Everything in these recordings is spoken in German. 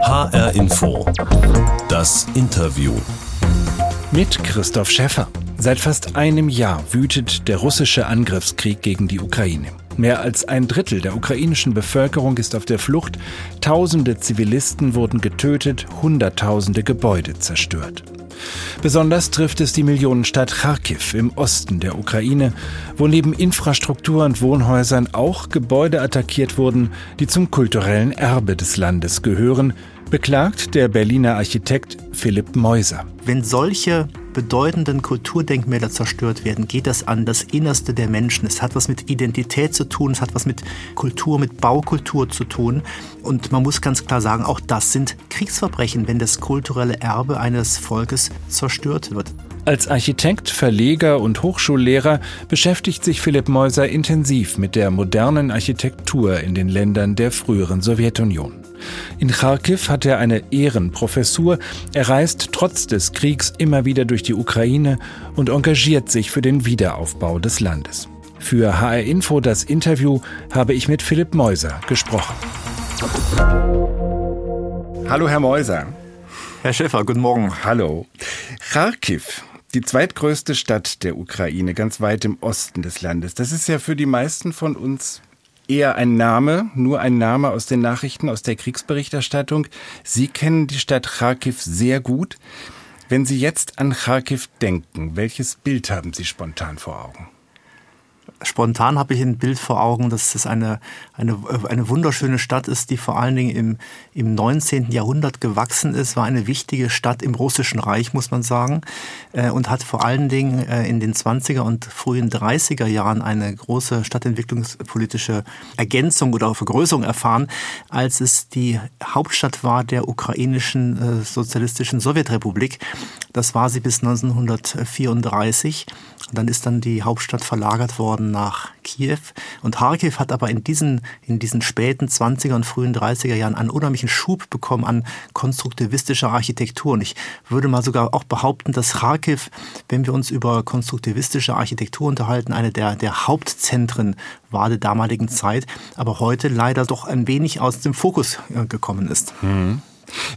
HR Info. Das Interview. Mit Christoph Schäffer. Seit fast einem Jahr wütet der russische Angriffskrieg gegen die Ukraine. Mehr als ein Drittel der ukrainischen Bevölkerung ist auf der Flucht. Tausende Zivilisten wurden getötet, Hunderttausende Gebäude zerstört. Besonders trifft es die Millionenstadt Kharkiv im Osten der Ukraine, wo neben Infrastruktur und Wohnhäusern auch Gebäude attackiert wurden, die zum kulturellen Erbe des Landes gehören, beklagt der Berliner Architekt Philipp Meuser. Wenn solche bedeutenden Kulturdenkmäler zerstört werden, geht das an das Innerste der Menschen. Es hat was mit Identität zu tun, es hat was mit Kultur, mit Baukultur zu tun. Und man muss ganz klar sagen, auch das sind Kriegsverbrechen, wenn das kulturelle Erbe eines Volkes zerstört wird. Als Architekt, Verleger und Hochschullehrer beschäftigt sich Philipp Meuser intensiv mit der modernen Architektur in den Ländern der früheren Sowjetunion. In Kharkiv hat er eine Ehrenprofessur. Er reist trotz des Kriegs immer wieder durch die Ukraine und engagiert sich für den Wiederaufbau des Landes. Für HR Info das Interview habe ich mit Philipp Meuser gesprochen. Hallo, Herr Meuser. Herr Schäfer, guten Morgen. Hallo. Kharkiv, die zweitgrößte Stadt der Ukraine, ganz weit im Osten des Landes. Das ist ja für die meisten von uns eher ein Name, nur ein Name aus den Nachrichten, aus der Kriegsberichterstattung. Sie kennen die Stadt Kharkiv sehr gut. Wenn Sie jetzt an Kharkiv denken, welches Bild haben Sie spontan vor Augen? Spontan habe ich ein Bild vor Augen, dass es eine, eine, eine wunderschöne Stadt ist, die vor allen Dingen im, im 19. Jahrhundert gewachsen ist, war eine wichtige Stadt im Russischen Reich, muss man sagen, äh, und hat vor allen Dingen äh, in den 20er und frühen 30er Jahren eine große stadtentwicklungspolitische Ergänzung oder Vergrößerung erfahren, als es die Hauptstadt war der ukrainischen äh, sozialistischen Sowjetrepublik. Das war sie bis 1934. Und dann ist dann die Hauptstadt verlagert worden nach Kiew. Und Kharkiv hat aber in diesen, in diesen späten 20er und frühen 30er Jahren einen unheimlichen Schub bekommen an konstruktivistischer Architektur. Und ich würde mal sogar auch behaupten, dass Kharkiv, wenn wir uns über konstruktivistische Architektur unterhalten, eine der, der Hauptzentren war der damaligen Zeit, aber heute leider doch ein wenig aus dem Fokus äh, gekommen ist. Mhm.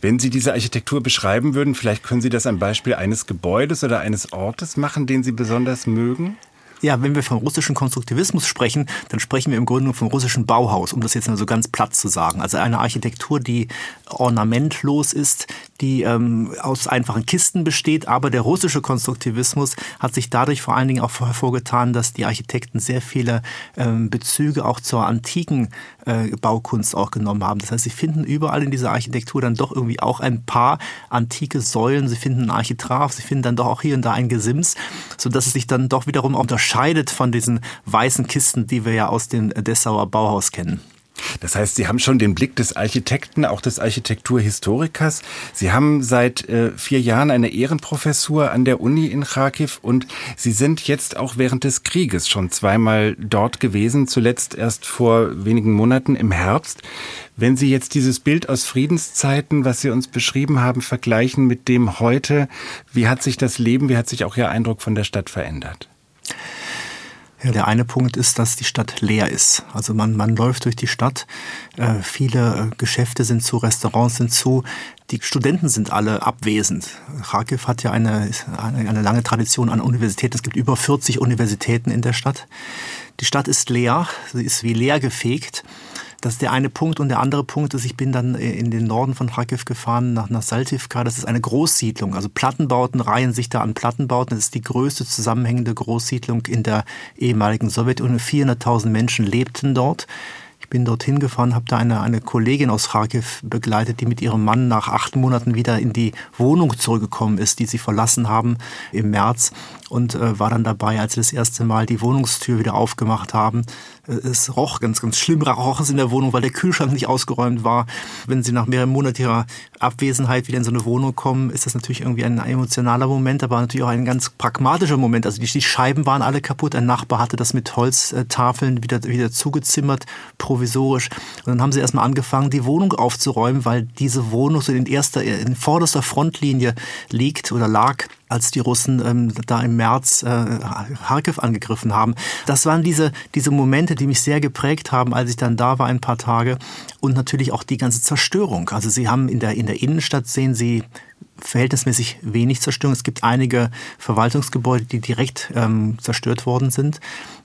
Wenn Sie diese Architektur beschreiben würden, vielleicht können Sie das am Beispiel eines Gebäudes oder eines Ortes machen, den Sie besonders mögen? Ja, wenn wir vom russischen Konstruktivismus sprechen, dann sprechen wir im Grunde vom russischen Bauhaus, um das jetzt mal so ganz platt zu sagen. Also eine Architektur, die ornamentlos ist, die ähm, aus einfachen Kisten besteht. Aber der russische Konstruktivismus hat sich dadurch vor allen Dingen auch hervorgetan, dass die Architekten sehr viele ähm, Bezüge auch zur antiken äh, Baukunst auch genommen haben. Das heißt, sie finden überall in dieser Architektur dann doch irgendwie auch ein paar antike Säulen. Sie finden einen Architrav, sie finden dann doch auch hier und da ein Gesims, sodass es sich dann doch wiederum unterscheidet von diesen weißen Kisten, die wir ja aus dem Dessauer Bauhaus kennen. Das heißt, Sie haben schon den Blick des Architekten, auch des Architekturhistorikers. Sie haben seit äh, vier Jahren eine Ehrenprofessur an der Uni in Kharkiv und Sie sind jetzt auch während des Krieges schon zweimal dort gewesen, zuletzt erst vor wenigen Monaten im Herbst. Wenn Sie jetzt dieses Bild aus Friedenszeiten, was Sie uns beschrieben haben, vergleichen mit dem heute, wie hat sich das Leben, wie hat sich auch Ihr Eindruck von der Stadt verändert? Der eine Punkt ist, dass die Stadt leer ist. Also man, man läuft durch die Stadt, äh, viele äh, Geschäfte sind zu, Restaurants sind zu, die Studenten sind alle abwesend. Kharkiv hat ja eine, eine, eine lange Tradition an Universitäten. Es gibt über 40 Universitäten in der Stadt. Die Stadt ist leer, sie ist wie leer gefegt. Das ist der eine Punkt. Und der andere Punkt ist, ich bin dann äh, in den Norden von Kharkiv gefahren, nach, nach. Das ist eine Großsiedlung. Also Plattenbauten reihen sich da an Plattenbauten. Das ist die größte zusammenhängende Großsiedlung in der ehemaligen Sowjetunion. 400.000 Menschen lebten dort bin dorthin gefahren, habe da eine, eine Kollegin aus Kharkiv begleitet, die mit ihrem Mann nach acht Monaten wieder in die Wohnung zurückgekommen ist, die sie verlassen haben im März und äh, war dann dabei, als sie das erste Mal die Wohnungstür wieder aufgemacht haben. Äh, es roch ganz, ganz schlimm, roch es in der Wohnung, weil der Kühlschrank nicht ausgeräumt war. Wenn sie nach mehreren Monaten ihrer Abwesenheit wieder in so eine Wohnung kommen, ist das natürlich irgendwie ein emotionaler Moment, aber natürlich auch ein ganz pragmatischer Moment. Also die, die Scheiben waren alle kaputt. Ein Nachbar hatte das mit Holztafeln wieder, wieder zugezimmert, provisorisch. Und dann haben sie erstmal angefangen, die Wohnung aufzuräumen, weil diese Wohnung so in erster, in vorderster Frontlinie liegt oder lag als die Russen ähm, da im März äh, Kharkiv angegriffen haben. Das waren diese, diese Momente, die mich sehr geprägt haben, als ich dann da war, ein paar Tage. Und natürlich auch die ganze Zerstörung. Also sie haben in der, in der Innenstadt sehen sie verhältnismäßig wenig Zerstörung. Es gibt einige Verwaltungsgebäude, die direkt ähm, zerstört worden sind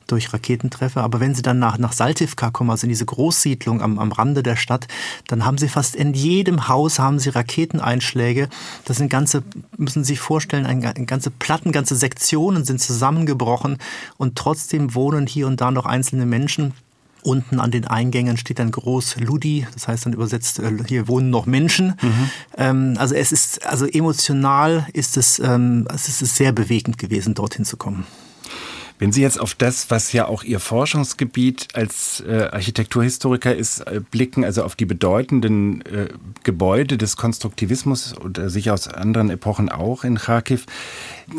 durch Raketentreffer. Aber wenn Sie dann nach, nach Saltivka kommen, also in diese Großsiedlung am, am Rande der Stadt, dann haben Sie fast in jedem Haus haben Sie Raketeneinschläge. Das sind ganze, müssen Sie sich vorstellen, ein, ganze Platten, ganze Sektionen sind zusammengebrochen und trotzdem wohnen hier und da noch einzelne Menschen Unten an den Eingängen steht dann groß Ludi, das heißt dann übersetzt, äh, hier wohnen noch Menschen. Mhm. Also es ist, also emotional ist es, ähm, es ist sehr bewegend gewesen, dorthin zu kommen. Wenn Sie jetzt auf das, was ja auch Ihr Forschungsgebiet als äh, Architekturhistoriker ist, äh, blicken, also auf die bedeutenden äh, Gebäude des Konstruktivismus äh, sicher aus anderen Epochen auch in Kharkiv,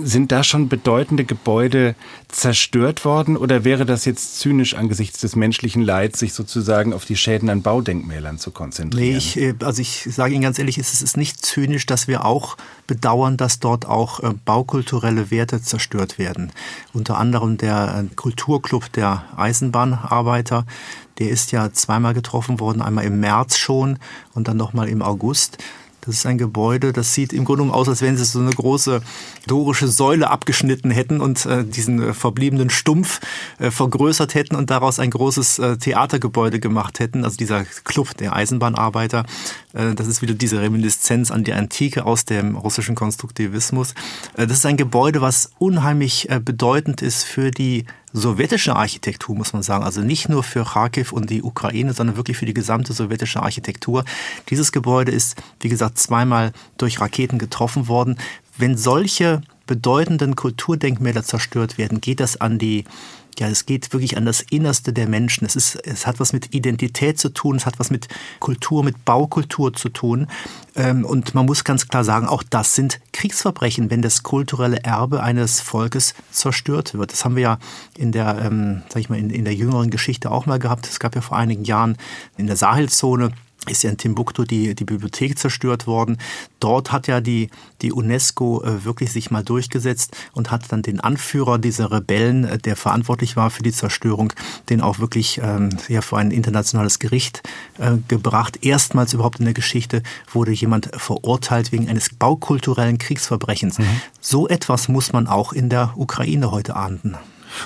sind da schon bedeutende Gebäude zerstört worden oder wäre das jetzt zynisch angesichts des menschlichen Leids, sich sozusagen auf die Schäden an Baudenkmälern zu konzentrieren? Nee, ich, äh, also ich sage Ihnen ganz ehrlich, es ist nicht zynisch, dass wir auch bedauern, dass dort auch äh, baukulturelle Werte zerstört werden. Unter anderem der äh, Kulturclub der Eisenbahnarbeiter, der ist ja zweimal getroffen worden, einmal im März schon und dann nochmal im August. Das ist ein Gebäude, das sieht im Grunde aus, als wenn sie so eine große dorische Säule abgeschnitten hätten und äh, diesen äh, verbliebenen Stumpf äh, vergrößert hätten und daraus ein großes äh, Theatergebäude gemacht hätten. Also dieser Club der Eisenbahnarbeiter, äh, das ist wieder diese Reminiszenz an die Antike aus dem russischen Konstruktivismus. Äh, das ist ein Gebäude, was unheimlich bedeutend ist für die sowjetische Architektur, muss man sagen. Also nicht nur für Kharkiv und die Ukraine, sondern wirklich für die gesamte sowjetische Architektur. Dieses Gebäude ist, wie gesagt, zweimal durch Raketen getroffen worden. Wenn solche bedeutenden Kulturdenkmäler zerstört werden, geht das an die ja, es geht wirklich an das Innerste der Menschen. Es, ist, es hat was mit Identität zu tun, es hat was mit Kultur, mit Baukultur zu tun. Ähm, und man muss ganz klar sagen, auch das sind Kriegsverbrechen, wenn das kulturelle Erbe eines Volkes zerstört wird. Das haben wir ja in der, ähm, ich mal, in, in der jüngeren Geschichte auch mal gehabt. Es gab ja vor einigen Jahren in der Sahelzone ist ja in Timbuktu die, die Bibliothek zerstört worden. Dort hat ja die, die UNESCO äh, wirklich sich mal durchgesetzt und hat dann den Anführer dieser Rebellen, äh, der verantwortlich war für die Zerstörung, den auch wirklich ähm, ja, vor ein internationales Gericht äh, gebracht. Erstmals überhaupt in der Geschichte wurde jemand verurteilt wegen eines baukulturellen Kriegsverbrechens. Mhm. So etwas muss man auch in der Ukraine heute ahnden.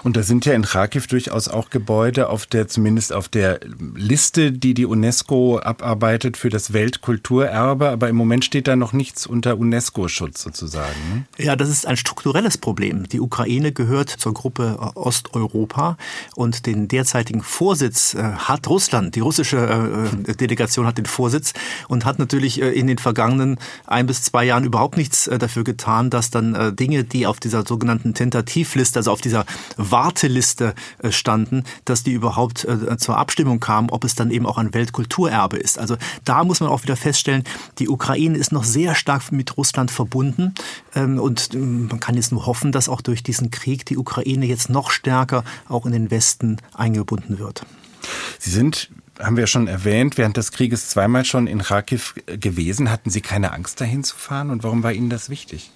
Und da sind ja in Kharkiv durchaus auch Gebäude auf der, zumindest auf der Liste, die die UNESCO abarbeitet für das Weltkulturerbe. Aber im Moment steht da noch nichts unter UNESCO-Schutz sozusagen. Ne? Ja, das ist ein strukturelles Problem. Die Ukraine gehört zur Gruppe Osteuropa und den derzeitigen Vorsitz äh, hat Russland. Die russische äh, Delegation hat den Vorsitz und hat natürlich äh, in den vergangenen ein bis zwei Jahren überhaupt nichts dafür getan, dass dann Dinge, die auf dieser sogenannten Tentativliste, also auf dieser Warteliste äh, standen, dass die überhaupt äh, zur Abstimmung kamen, ob es dann eben auch ein Weltkulturerbe ist. Also da muss man auch wieder feststellen, die Ukraine ist noch sehr stark mit Russland verbunden ähm, und ähm, man kann jetzt nur hoffen, dass auch durch diesen Krieg die Ukraine jetzt noch stärker auch in den Westen eingebunden wird. Sie sind haben wir schon erwähnt, während des Krieges zweimal schon in Kharkiv gewesen. Hatten Sie keine Angst, dahin zu fahren? Und warum war Ihnen das wichtig?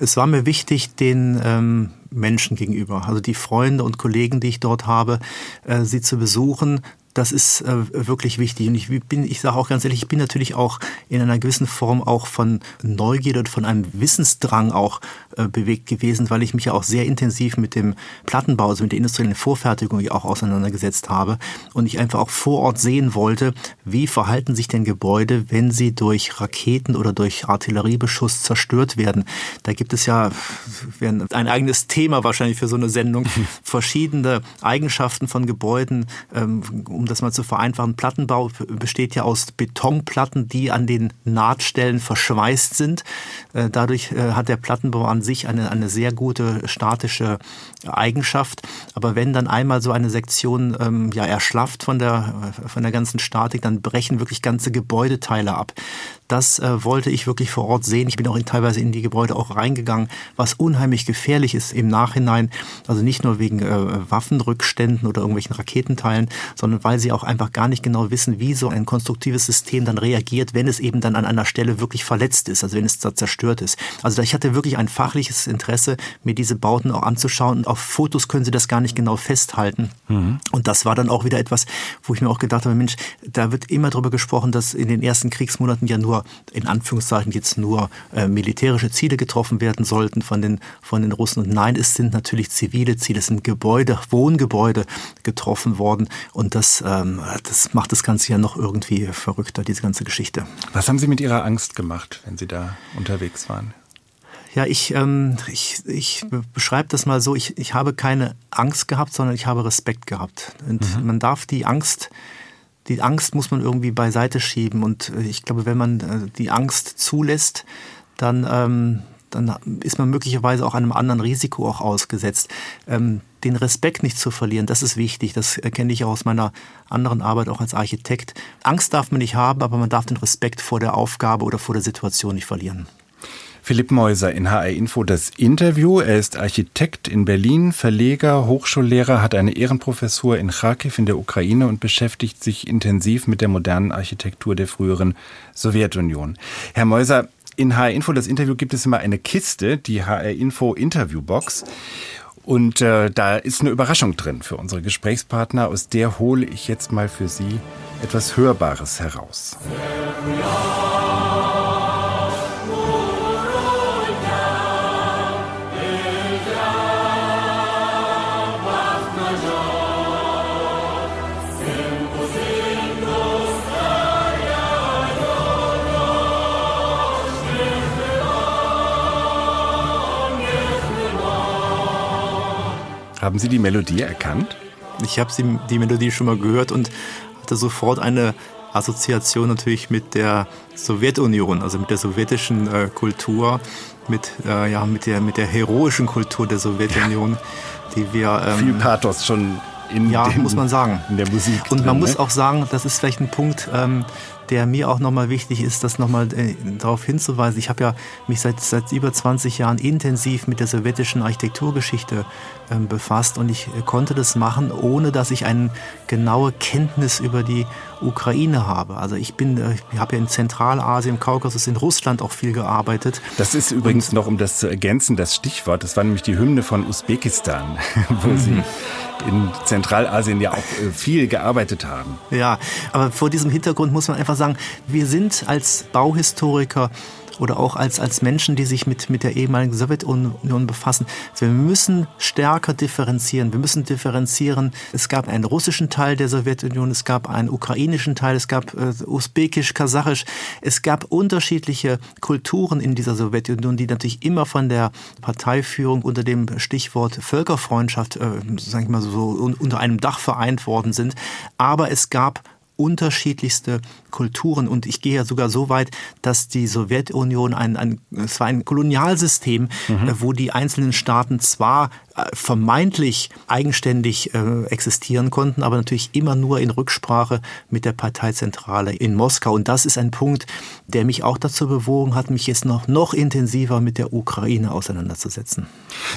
Es war mir wichtig, den ähm, Menschen gegenüber, also die Freunde und Kollegen, die ich dort habe, äh, sie zu besuchen, das ist äh, wirklich wichtig. Und ich bin, ich sage auch ganz ehrlich, ich bin natürlich auch in einer gewissen Form auch von Neugierde und von einem Wissensdrang auch äh, bewegt gewesen, weil ich mich ja auch sehr intensiv mit dem Plattenbau, also mit der industriellen Vorfertigung auch auseinandergesetzt habe und ich einfach auch vor Ort sehen wollte, wie verhalten sich denn Gebäude, wenn sie durch Raketen oder durch Artilleriebeschuss zerstört werden. Da gibt es ja ein eigenes Thema wahrscheinlich für so eine Sendung, verschiedene Eigenschaften von Gebäuden, ähm, um das mal zu vereinfachen, Plattenbau besteht ja aus Betonplatten, die an den Nahtstellen verschweißt sind. Äh, dadurch äh, hat der Plattenbau an sich eine, eine sehr gute statische Eigenschaft. Aber wenn dann einmal so eine Sektion ähm, ja erschlafft von der, von der ganzen Statik, dann brechen wirklich ganze Gebäudeteile ab das äh, wollte ich wirklich vor Ort sehen. Ich bin auch in, teilweise in die Gebäude auch reingegangen, was unheimlich gefährlich ist im Nachhinein. Also nicht nur wegen äh, Waffenrückständen oder irgendwelchen Raketenteilen, sondern weil sie auch einfach gar nicht genau wissen, wie so ein konstruktives System dann reagiert, wenn es eben dann an einer Stelle wirklich verletzt ist, also wenn es da zerstört ist. Also ich hatte wirklich ein fachliches Interesse, mir diese Bauten auch anzuschauen. Und auf Fotos können Sie das gar nicht genau festhalten. Mhm. Und das war dann auch wieder etwas, wo ich mir auch gedacht habe, Mensch, da wird immer darüber gesprochen, dass in den ersten Kriegsmonaten ja nur, in Anführungszeichen jetzt nur äh, militärische Ziele getroffen werden sollten von den, von den Russen. Und nein, es sind natürlich zivile Ziele, es sind Gebäude, Wohngebäude getroffen worden. Und das, ähm, das macht das Ganze ja noch irgendwie verrückter, diese ganze Geschichte. Was haben Sie mit Ihrer Angst gemacht, wenn Sie da unterwegs waren? Ja, ich, ähm, ich, ich beschreibe das mal so, ich, ich habe keine Angst gehabt, sondern ich habe Respekt gehabt. Und mhm. man darf die Angst, die Angst muss man irgendwie beiseite schieben. Und äh, ich glaube, wenn man äh, die Angst zulässt, dann, ähm, dann ist man möglicherweise auch einem anderen Risiko auch ausgesetzt. Ähm, den Respekt nicht zu verlieren, das ist wichtig. Das erkenne ich auch aus meiner anderen Arbeit auch als Architekt. Angst darf man nicht haben, aber man darf den Respekt vor der Aufgabe oder vor der Situation nicht verlieren. Philipp Meuser in HR Info das Interview. Er ist Architekt in Berlin, Verleger, Hochschullehrer, hat eine Ehrenprofessur in Kharkiv in der Ukraine und beschäftigt sich intensiv mit der modernen Architektur der früheren Sowjetunion. Herr Meuser, in HR Info das Interview gibt es immer eine Kiste, die HR Info Interviewbox. Und äh, da ist eine Überraschung drin für unsere Gesprächspartner. Aus der hole ich jetzt mal für Sie etwas Hörbares heraus. Ja. Haben Sie die Melodie erkannt? Ich habe die Melodie schon mal gehört und hatte sofort eine Assoziation natürlich mit der Sowjetunion, also mit der sowjetischen äh, Kultur, mit, äh, ja, mit, der, mit der heroischen Kultur der Sowjetunion, die wir... Ähm, Viel Pathos schon in, ja, dem, muss man sagen. in der Musik. Und man drin, muss ne? auch sagen, das ist vielleicht ein Punkt, ähm, der mir auch nochmal wichtig ist, das nochmal äh, darauf hinzuweisen. Ich habe ja mich seit, seit über 20 Jahren intensiv mit der sowjetischen Architekturgeschichte ähm, befasst und ich äh, konnte das machen, ohne dass ich eine genaue Kenntnis über die Ukraine habe. Also ich bin, äh, ich habe ja in Zentralasien, im Kaukasus, in Russland auch viel gearbeitet. Das ist übrigens und, noch, um das zu ergänzen, das Stichwort. Das war nämlich die Hymne von Usbekistan, wo mhm. Sie in Zentralasien ja auch äh, viel gearbeitet haben. Ja, aber vor diesem Hintergrund muss man einfach sagen, wir sind als Bauhistoriker oder auch als, als Menschen, die sich mit, mit der ehemaligen Sowjetunion befassen. Wir müssen stärker differenzieren. Wir müssen differenzieren. Es gab einen russischen Teil der Sowjetunion, es gab einen ukrainischen Teil, es gab äh, usbekisch, kasachisch. Es gab unterschiedliche Kulturen in dieser Sowjetunion, die natürlich immer von der Parteiführung unter dem Stichwort Völkerfreundschaft, äh, sag ich mal so, unter einem Dach vereint worden sind. Aber es gab unterschiedlichste Kulturen. Und ich gehe ja sogar so weit, dass die Sowjetunion ein, ein es war ein Kolonialsystem, mhm. Äh, wo die einzelnen Staaten zwar äh, vermeintlich eigenständig äh, existieren konnten, aber natürlich immer nur in Rücksprache mit der Parteizentrale in Moskau. Und das ist ein Punkt, der mich auch dazu bewogen hat, mich jetzt noch, noch intensiver mit der Ukraine auseinanderzusetzen.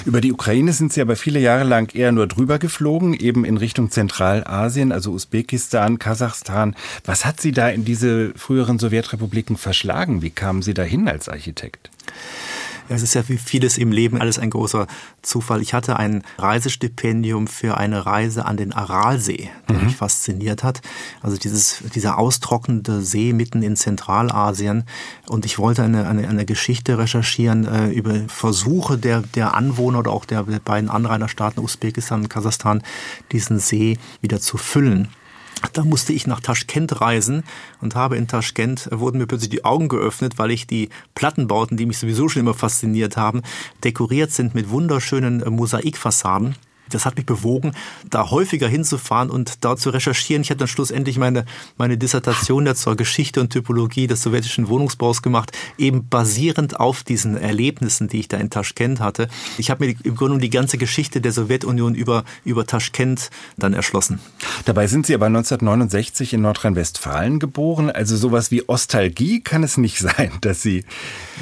Über die Ukraine sind Sie aber viele Jahre lang eher nur drüber geflogen, eben in Richtung Zentralasien, also Usbekistan, Kasachstan. Was hat Sie da in diese früheren Sowjetrepubliken verschlagen? Wie kamen Sie dahin als Architekt? Es ist ja wie vieles im Leben alles ein großer Zufall. Ich hatte ein Reisestipendium für eine Reise an den Aralsee, der mhm. mich fasziniert hat. Also dieses, dieser austrocknende See mitten in Zentralasien. Und ich wollte eine, eine, eine Geschichte recherchieren äh, über Versuche der, der Anwohner oder auch der, der beiden Anrainerstaaten Usbekistan und Kasachstan, diesen See wieder zu füllen. Da musste ich nach Taschkent reisen und habe in Taschkent, äh, wurden mir plötzlich die Augen geöffnet, weil ich die Plattenbauten, die mich sowieso schon immer fasziniert haben, dekoriert sind mit wunderschönen äh, Mosaikfassaden das hat mich bewogen, da häufiger hinzufahren und da zu recherchieren. Ich habe dann schlussendlich meine, meine Dissertation zur Geschichte und Typologie des sowjetischen Wohnungsbaus gemacht, eben basierend auf diesen Erlebnissen, die ich da in Taschkent hatte. Ich habe mir im Grunde die ganze Geschichte der Sowjetunion über, über Taschkent dann erschlossen. Dabei sind Sie aber 1969 in Nordrhein-Westfalen geboren. Also sowas wie Ostalgie kann es nicht sein, dass Sie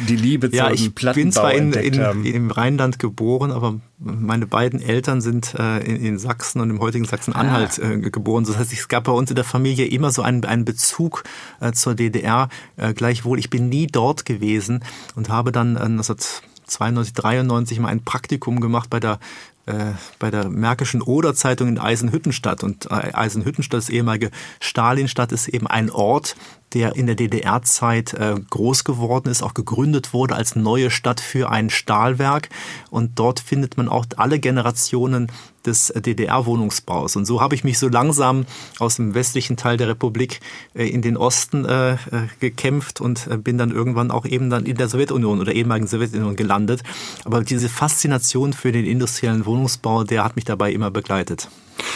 die Liebe ja, zum ich Plattenbau bin zwar in, in, im Rheinland geboren, aber meine beiden Eltern sind äh, in, in Sachsen und im heutigen Sachsen-Anhalt Ah. äh, geboren. Das heißt, es gab bei uns in der Familie immer so einen, einen Bezug äh, zur DDR. Äh, gleichwohl, ich bin nie dort gewesen und habe dann äh, 1992, 93 mal ein Praktikum gemacht bei der äh, bei der Märkischen Oder-Zeitung in Eisenhüttenstadt. Und äh, Eisenhüttenstadt, das ehemalige Stalinstadt, ist eben ein Ort, der in der DDR-Zeit äh, groß geworden ist, auch gegründet wurde als neue Stadt für ein Stahlwerk. Und dort findet man auch alle Generationen des DDR-Wohnungsbaus. Und so habe ich mich so langsam aus dem westlichen Teil der Republik äh, in den Osten äh, äh, gekämpft und bin dann irgendwann auch eben dann in der Sowjetunion oder ehemaligen Sowjetunion gelandet. Aber diese Faszination für den industriellen Wohnungsbau, der hat mich dabei immer begleitet.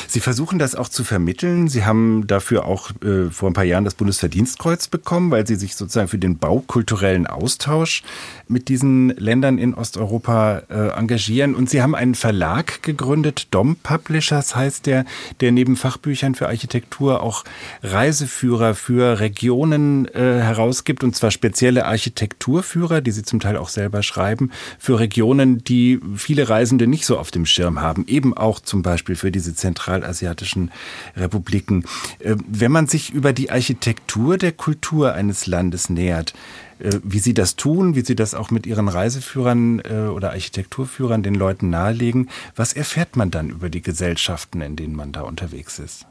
Sie versuchen das auch zu vermitteln. Sie haben dafür auch äh, vor ein paar Jahren das Bundesverdienstkreuz bekommen, weil Sie sich sozusagen für den baukulturellen Austausch mit diesen Ländern in Osteuropa äh, engagieren. Und Sie haben einen Verlag gegründet, Dom Publishers heißt der, der neben Fachbüchern für Architektur auch Reiseführer für Regionen äh, herausgibt, und zwar spezielle Architekturführer, die Sie zum Teil auch selber schreiben, für Regionen, die viele Reisende nicht so auf dem Schirm haben. Eben auch zum Beispiel für diese zentralasiatischen Republiken. Äh, Wenn man sich über die Architektur der Kultur eines Landes nähert, äh, wie Sie das tun, wie Sie das auch mit Ihren Reiseführern äh, oder Architekturführern den Leuten nahelegen, was erfährt man dann über die Gesellschaften, in denen man da unterwegs ist?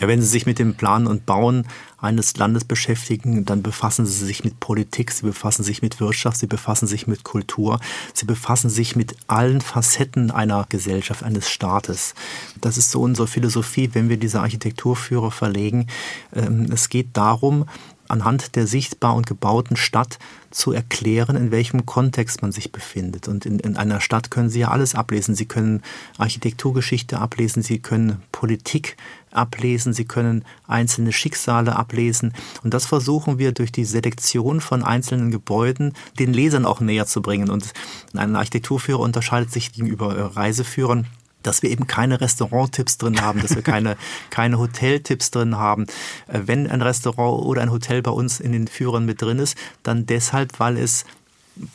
Ja, wenn Sie sich mit dem Planen und Bauen eines Landes beschäftigen, dann befassen Sie sich mit Politik, Sie befassen sich mit Wirtschaft, Sie befassen sich mit Kultur, Sie befassen sich mit allen Facetten einer Gesellschaft, eines Staates. Das ist so unsere Philosophie, wenn wir diese Architekturführer verlegen. Ähm, Es geht darum, anhand der sichtbar und gebauten Stadt zu erklären, in welchem Kontext man sich befindet. Und in, in, einer Stadt können Sie ja alles ablesen. Sie können Architekturgeschichte ablesen, Sie können Politik ablesen, Sie können einzelne Schicksale ablesen. Und das versuchen wir durch die Selektion von einzelnen Gebäuden den Lesern auch näher zu bringen. Und ein Architekturführer unterscheidet sich gegenüber Reiseführern dass wir eben keine Restauranttipps drin haben, dass wir keine, keine Hoteltipps drin haben. Äh, Wenn ein Restaurant oder ein Hotel bei uns in den Führern mit drin ist, dann deshalb, weil es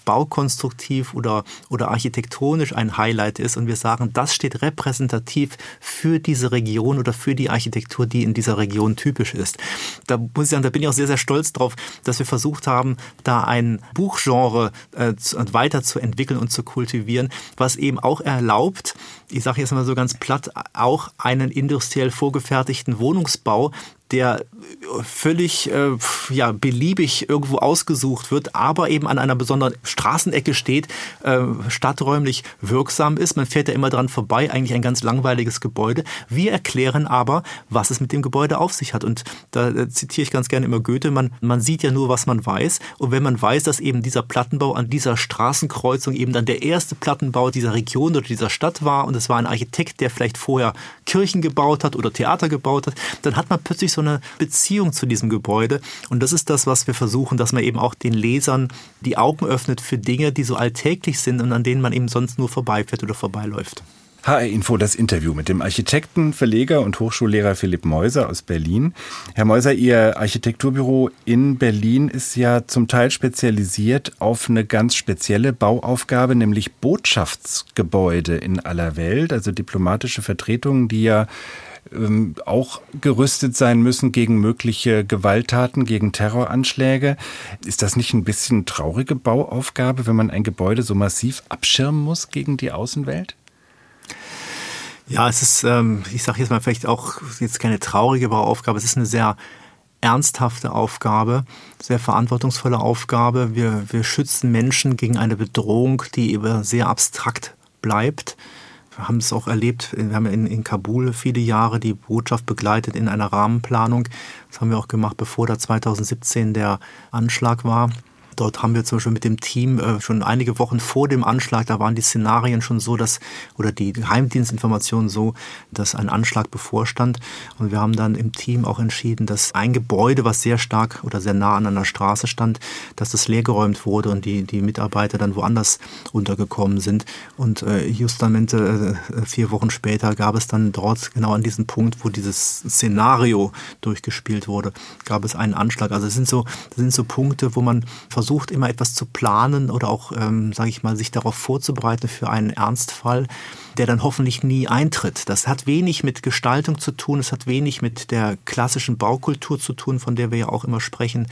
baukonstruktiv oder, oder architektonisch ein Highlight ist und wir sagen, das steht repräsentativ für diese Region oder für die Architektur, die in dieser Region typisch ist. Da muss ich sagen, da bin ich auch sehr, sehr stolz drauf, dass wir versucht haben, da ein Buchgenre äh, weiterzuentwickeln und zu kultivieren, was eben auch erlaubt, ich sage jetzt mal so ganz platt, auch einen industriell vorgefertigten Wohnungsbau, der völlig äh, ja, beliebig irgendwo ausgesucht wird, aber eben an einer besonderen Straßenecke steht, äh, stadträumlich wirksam ist. Man fährt ja immer dran vorbei, eigentlich ein ganz langweiliges Gebäude. Wir erklären aber, was es mit dem Gebäude auf sich hat. Und da äh, zitiere ich ganz gerne immer Goethe, man, man sieht ja nur, was man weiß. Und wenn man weiß, dass eben dieser Plattenbau an dieser Straßenkreuzung eben dann der erste Plattenbau dieser Region oder dieser Stadt war und es war ein Architekt, der vielleicht vorher Kirchen gebaut hat oder Theater gebaut hat, dann hat man plötzlich so eine Beziehung zu diesem Gebäude. Und das ist das, was wir versuchen, dass man eben auch den Lesern die Augen öffnet für Dinge, die so alltäglich sind und an denen man eben sonst nur vorbeifährt oder vorbeiläuft. HR Info das Interview mit dem Architekten, Verleger und Hochschullehrer Philipp Meuser aus Berlin. Herr Meuser, Ihr Architekturbüro in Berlin ist ja zum Teil spezialisiert auf eine ganz spezielle Bauaufgabe, nämlich Botschaftsgebäude in aller Welt, also diplomatische Vertretungen, die ja ähm, auch gerüstet sein müssen gegen mögliche Gewalttaten, gegen Terroranschläge. Ist das nicht ein bisschen traurige Bauaufgabe, wenn man ein Gebäude so massiv abschirmen muss gegen die Außenwelt? Ja, es ist, ähm, ich sage jetzt mal vielleicht auch jetzt keine traurige Bauaufgabe, es ist eine sehr ernsthafte Aufgabe, sehr verantwortungsvolle Aufgabe. Wir, wir schützen Menschen gegen eine Bedrohung, die eben sehr abstrakt bleibt. Wir haben es auch erlebt, wir haben in, in Kabul viele Jahre die Botschaft begleitet in einer Rahmenplanung. Das haben wir auch gemacht, bevor da 2017 der Anschlag war. Dort haben wir zum Beispiel mit dem Team äh, schon einige Wochen vor dem Anschlag, da waren die Szenarien schon so, dass, oder die Geheimdienstinformationen so, dass ein Anschlag bevorstand. Und wir haben dann im Team auch entschieden, dass ein Gebäude, was sehr stark oder sehr nah an einer Straße stand, dass das leergeräumt wurde und die, die Mitarbeiter dann woanders untergekommen sind. Und äh, justamente äh, vier Wochen später gab es dann dort genau an diesem Punkt, wo dieses Szenario durchgespielt wurde, gab es einen Anschlag. Also es sind so, das sind so Punkte, wo man versucht, immer etwas zu planen oder auch, ähm, sage ich mal, sich darauf vorzubereiten für einen Ernstfall der dann hoffentlich nie eintritt. Das hat wenig mit Gestaltung zu tun, es hat wenig mit der klassischen Baukultur zu tun, von der wir ja auch immer sprechen.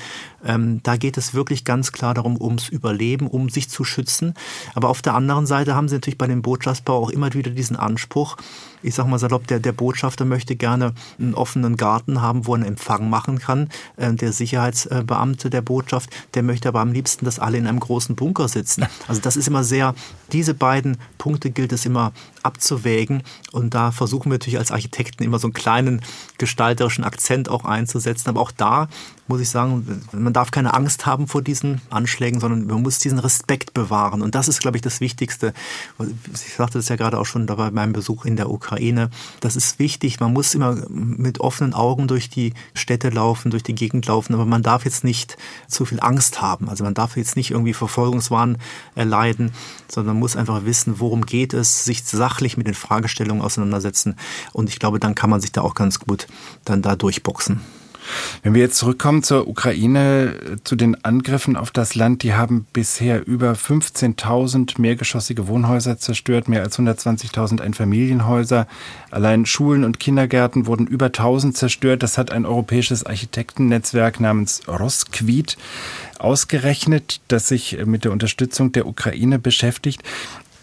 Ähm, da geht es wirklich ganz klar darum, ums Überleben, um sich zu schützen. Aber auf der anderen Seite haben sie natürlich bei dem Botschaftsbau auch immer wieder diesen Anspruch, ich sag mal salopp, der, der Botschafter möchte gerne einen offenen Garten haben, wo er einen Empfang machen kann. Äh, der Sicherheitsbeamte der Botschaft, der möchte aber am liebsten, dass alle in einem großen Bunker sitzen. Also das ist immer sehr, diese beiden Punkte gilt es immer abzuwägen. Und da versuchen wir natürlich als Architekten immer so einen kleinen gestalterischen Akzent auch einzusetzen. Aber auch da muss ich sagen, man darf keine Angst haben vor diesen Anschlägen, sondern man muss diesen Respekt bewahren. Und das ist, glaube ich, das Wichtigste. Ich sagte das ja gerade auch schon bei meinem Besuch in der Ukraine. Das ist wichtig. Man muss immer mit offenen Augen durch die Städte laufen, durch die Gegend laufen. Aber man darf jetzt nicht zu viel Angst haben. Also man darf jetzt nicht irgendwie Verfolgungswahn erleiden, sondern man muss einfach wissen, worum geht es, sich sachlich mit den Fragestellungen auseinandersetzen. Und ich glaube, dann kann man sich da auch ganz gut dann da durchboxen. Wenn wir jetzt zurückkommen zur Ukraine, zu den Angriffen auf das Land, die haben bisher über 15.000 mehrgeschossige Wohnhäuser zerstört, mehr als 120.000 Einfamilienhäuser. Allein Schulen und Kindergärten wurden über 1000 zerstört. Das hat ein europäisches Architektennetzwerk namens Rosquit ausgerechnet, das sich mit der Unterstützung der Ukraine beschäftigt.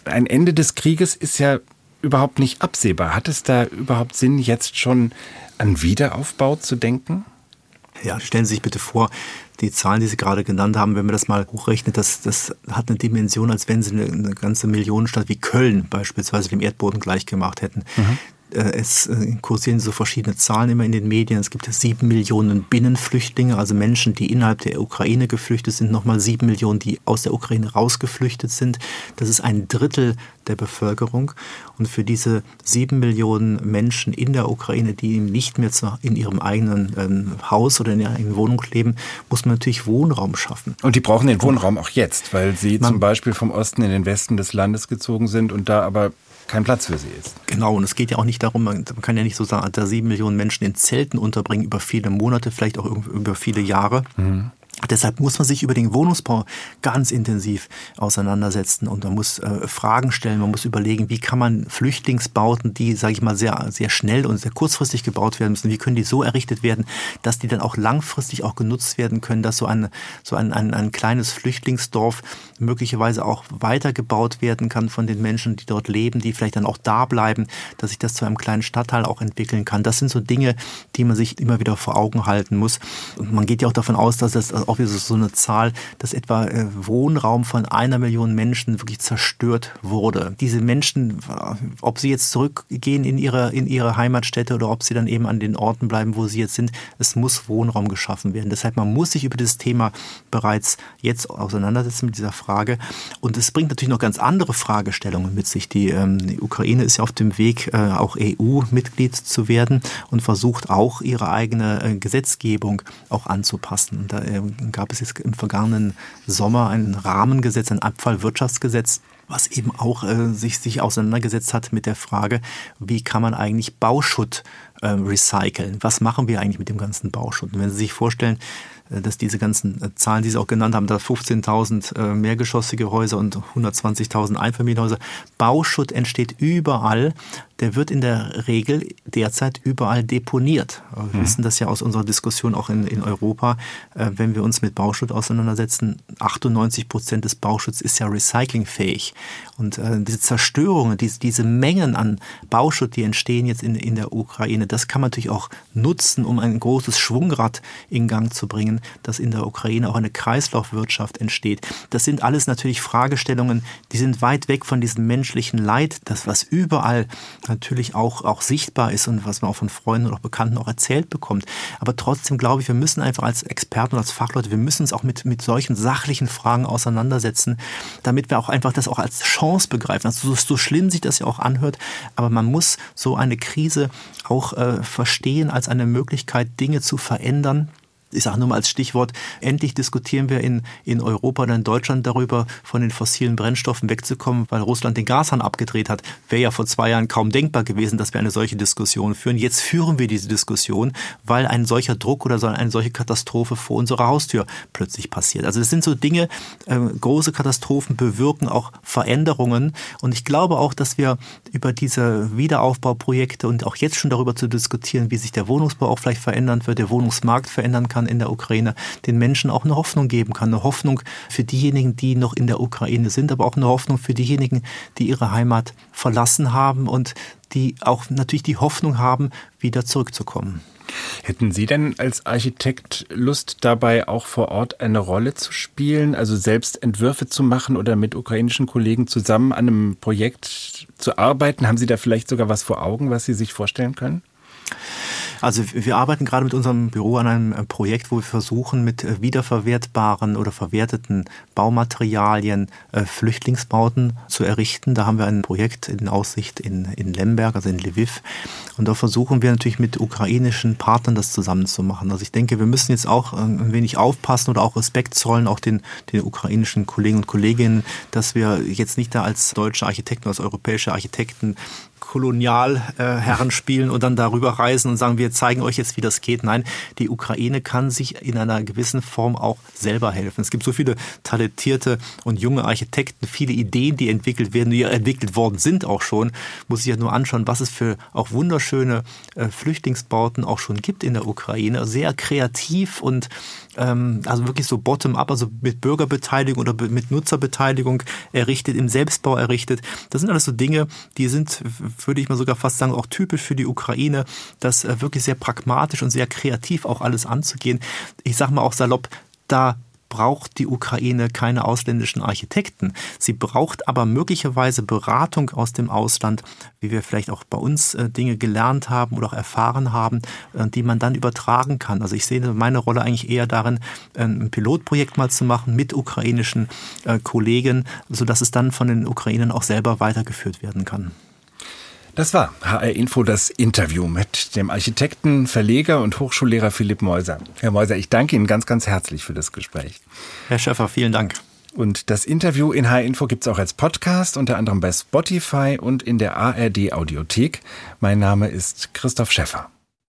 Ein Ende des Krieges ist ja überhaupt nicht absehbar. Hat es da überhaupt Sinn, jetzt schon an Wiederaufbau zu denken? Ja, stellen Sie sich bitte vor, die Zahlen, die Sie gerade genannt haben, wenn man das mal hochrechnet, das, das hat eine Dimension, als wenn Sie eine, eine ganze Millionenstadt wie Köln beispielsweise dem Erdboden gleichgemacht hätten. Mhm. Äh, es äh, kursieren so verschiedene Zahlen immer in den Medien. Es gibt sieben Millionen Binnenflüchtlinge, also Menschen, die innerhalb der Ukraine geflüchtet sind, nochmal sieben Millionen, die aus der Ukraine rausgeflüchtet sind. Das ist ein Drittel der Bevölkerung. Und für diese sieben Millionen Menschen in der Ukraine, die nicht mehr in ihrem eigenen ähm, Haus oder in ihrer eigenen Wohnung leben, muss man natürlich Wohnraum schaffen. Und die brauchen den Wohnraum auch jetzt, weil sie man, zum Beispiel vom Osten in den Westen des Landes gezogen sind und da aber kein Platz für sie ist. Genau, und es geht ja auch nicht darum, man kann ja nicht so sagen, da sieben Millionen Menschen in Zelten unterbringen über viele Monate, vielleicht auch über viele Jahre. Mhm. Deshalb muss man sich über den Wohnungsbau ganz intensiv auseinandersetzen und man muss äh, Fragen stellen, man muss überlegen, wie kann man Flüchtlingsbauten, die, sage ich mal, sehr, sehr schnell und sehr kurzfristig gebaut werden müssen, wie können die so errichtet werden, dass die dann auch langfristig auch genutzt werden können, dass so ein, so ein, ein, ein kleines Flüchtlingsdorf möglicherweise auch weitergebaut werden kann von den Menschen, die dort leben, die vielleicht dann auch da bleiben, dass sich das zu einem kleinen Stadtteil auch entwickeln kann. Das sind so Dinge, die man sich immer wieder vor Augen halten muss. Und man geht ja auch davon aus, dass das auch wieder so eine Zahl, dass etwa äh, Wohnraum von einer Million Menschen wirklich zerstört wurde. Diese Menschen, ob sie jetzt zurückgehen in ihre, in ihre Heimatstätte oder ob sie dann eben an den Orten bleiben, wo sie jetzt sind, es muss Wohnraum geschaffen werden. Deshalb, man muss sich über das Thema bereits jetzt auseinandersetzen mit dieser Frage. Und es bringt natürlich noch ganz andere Fragestellungen mit sich. Die, ähm, die Ukraine ist ja auf dem Weg, äh, auch EU-Mitglied zu werden und versucht auch ihre eigene äh, Gesetzgebung auch anzupassen. Und da äh, gab es jetzt im vergangenen Sommer ein Rahmengesetz, ein Abfallwirtschaftsgesetz, was eben auch äh, sich, sich auseinandergesetzt hat mit der Frage, wie kann man eigentlich Bauschutt äh, recyceln? Was machen wir eigentlich mit dem ganzen Bauschutt? Und wenn Sie sich vorstellen, dass diese ganzen äh, Zahlen, die Sie auch genannt haben, da 15.000 äh, mehrgeschossige Häuser und 120.000 Einfamilienhäuser. Bauschutt entsteht überall. Der wird in der Regel derzeit überall deponiert. Wir mhm. wissen das ja aus unserer Diskussion auch in, in Europa. Wenn wir uns mit Bauschutt auseinandersetzen, 98 Prozent des Bauschutts ist ja recyclingfähig. Und diese Zerstörungen, diese, diese Mengen an Bauschutt, die entstehen jetzt in, in der Ukraine, das kann man natürlich auch nutzen, um ein großes Schwungrad in Gang zu bringen dass in der Ukraine auch eine Kreislaufwirtschaft entsteht. Das sind alles natürlich Fragestellungen, die sind weit weg von diesem menschlichen Leid, das was überall natürlich auch, auch sichtbar ist und was man auch von Freunden und auch Bekannten auch erzählt bekommt. Aber trotzdem glaube ich, wir müssen einfach als Experten und als Fachleute, wir müssen uns auch mit, mit solchen sachlichen Fragen auseinandersetzen, damit wir auch einfach das auch als Chance begreifen. Also so, so schlimm sich das ja auch anhört, aber man muss so eine Krise auch äh, verstehen als eine Möglichkeit, Dinge zu verändern ich sage nur mal als Stichwort, endlich diskutieren wir in, in Europa oder in Deutschland darüber, von den fossilen Brennstoffen wegzukommen, weil Russland den Gashahn abgedreht hat. Wäre ja vor zwei Jahren kaum denkbar gewesen, dass wir eine solche Diskussion führen. Jetzt führen wir diese Diskussion, weil ein solcher Druck oder eine solche Katastrophe vor unserer Haustür plötzlich passiert. Also es sind so Dinge, äh, große Katastrophen bewirken auch Veränderungen. Und ich glaube auch, dass wir über diese Wiederaufbauprojekte und auch jetzt schon darüber zu diskutieren, wie sich der Wohnungsbau auch vielleicht verändern wird, der Wohnungsmarkt verändern kann, kann in der Ukraine, den Menschen auch eine Hoffnung geben kann. Eine Hoffnung für diejenigen, die noch in der Ukraine sind, aber auch eine Hoffnung für diejenigen, die ihre Heimat verlassen haben und die auch natürlich die Hoffnung haben, wieder zurückzukommen. Hätten Sie denn als Architekt Lust dabei auch vor Ort eine Rolle zu spielen, also selbst Entwürfe zu machen oder mit ukrainischen Kollegen zusammen an einem Projekt zu arbeiten? Haben Sie da vielleicht sogar was vor Augen, was Sie sich vorstellen können? Also wir arbeiten gerade mit unserem Büro an einem äh, Projekt, wo wir versuchen, mit äh, wiederverwertbaren oder verwerteten Baumaterialien äh, Flüchtlingsbauten zu errichten. Da haben wir ein Projekt in Aussicht in, in Lemberg, also in Lviv. Und da versuchen wir natürlich mit ukrainischen Partnern das zusammenzumachen. Also ich denke, wir müssen jetzt auch ein wenig aufpassen oder auch Respekt zollen, auch den, den ukrainischen Kollegen und Kolleginnen, dass wir jetzt nicht da als deutsche Architekten, als europäische Architekten Kolonialherren spielen und dann darüber reisen und sagen, wir zeigen euch jetzt, wie das geht. Nein, die Ukraine kann sich in einer gewissen Form auch selber helfen. Es gibt so viele talentierte und junge Architekten, viele Ideen, die entwickelt werden, die entwickelt worden sind auch schon. Muss ich ja nur anschauen, was es für auch wunderschöne äh, Flüchtlingsbauten auch schon gibt in der Ukraine. Sehr kreativ und also wirklich so bottom-up, also mit Bürgerbeteiligung oder mit Nutzerbeteiligung errichtet, im Selbstbau errichtet. Das sind alles so Dinge, die sind, würde ich mal sogar fast sagen, auch typisch für die Ukraine, das äh, wirklich sehr pragmatisch und sehr kreativ auch alles anzugehen. Ich sage mal auch salopp, da braucht die Ukraine keine ausländischen Architekten. Sie braucht aber möglicherweise Beratung aus dem Ausland, wie wir vielleicht auch bei uns äh, Dinge gelernt haben oder auch erfahren haben, äh, die man dann übertragen kann. Also ich sehe meine Rolle eigentlich eher darin, ein Pilotprojekt mal zu machen mit ukrainischen äh, Kollegen, sodass es dann von den Ukrainern auch selber weitergeführt werden kann. Das war HR Info das Interview mit dem Architekten, Verleger und Hochschullehrer Philipp Meuser. Herr Meuser, ich danke Ihnen ganz, ganz herzlich für das Gespräch. Herr Schäffer, vielen Dank. Und das Interview in HR Info gibt es auch als Podcast, unter anderem bei Spotify und in der ARD Audiothek. Mein Name ist Christoph Schäffer.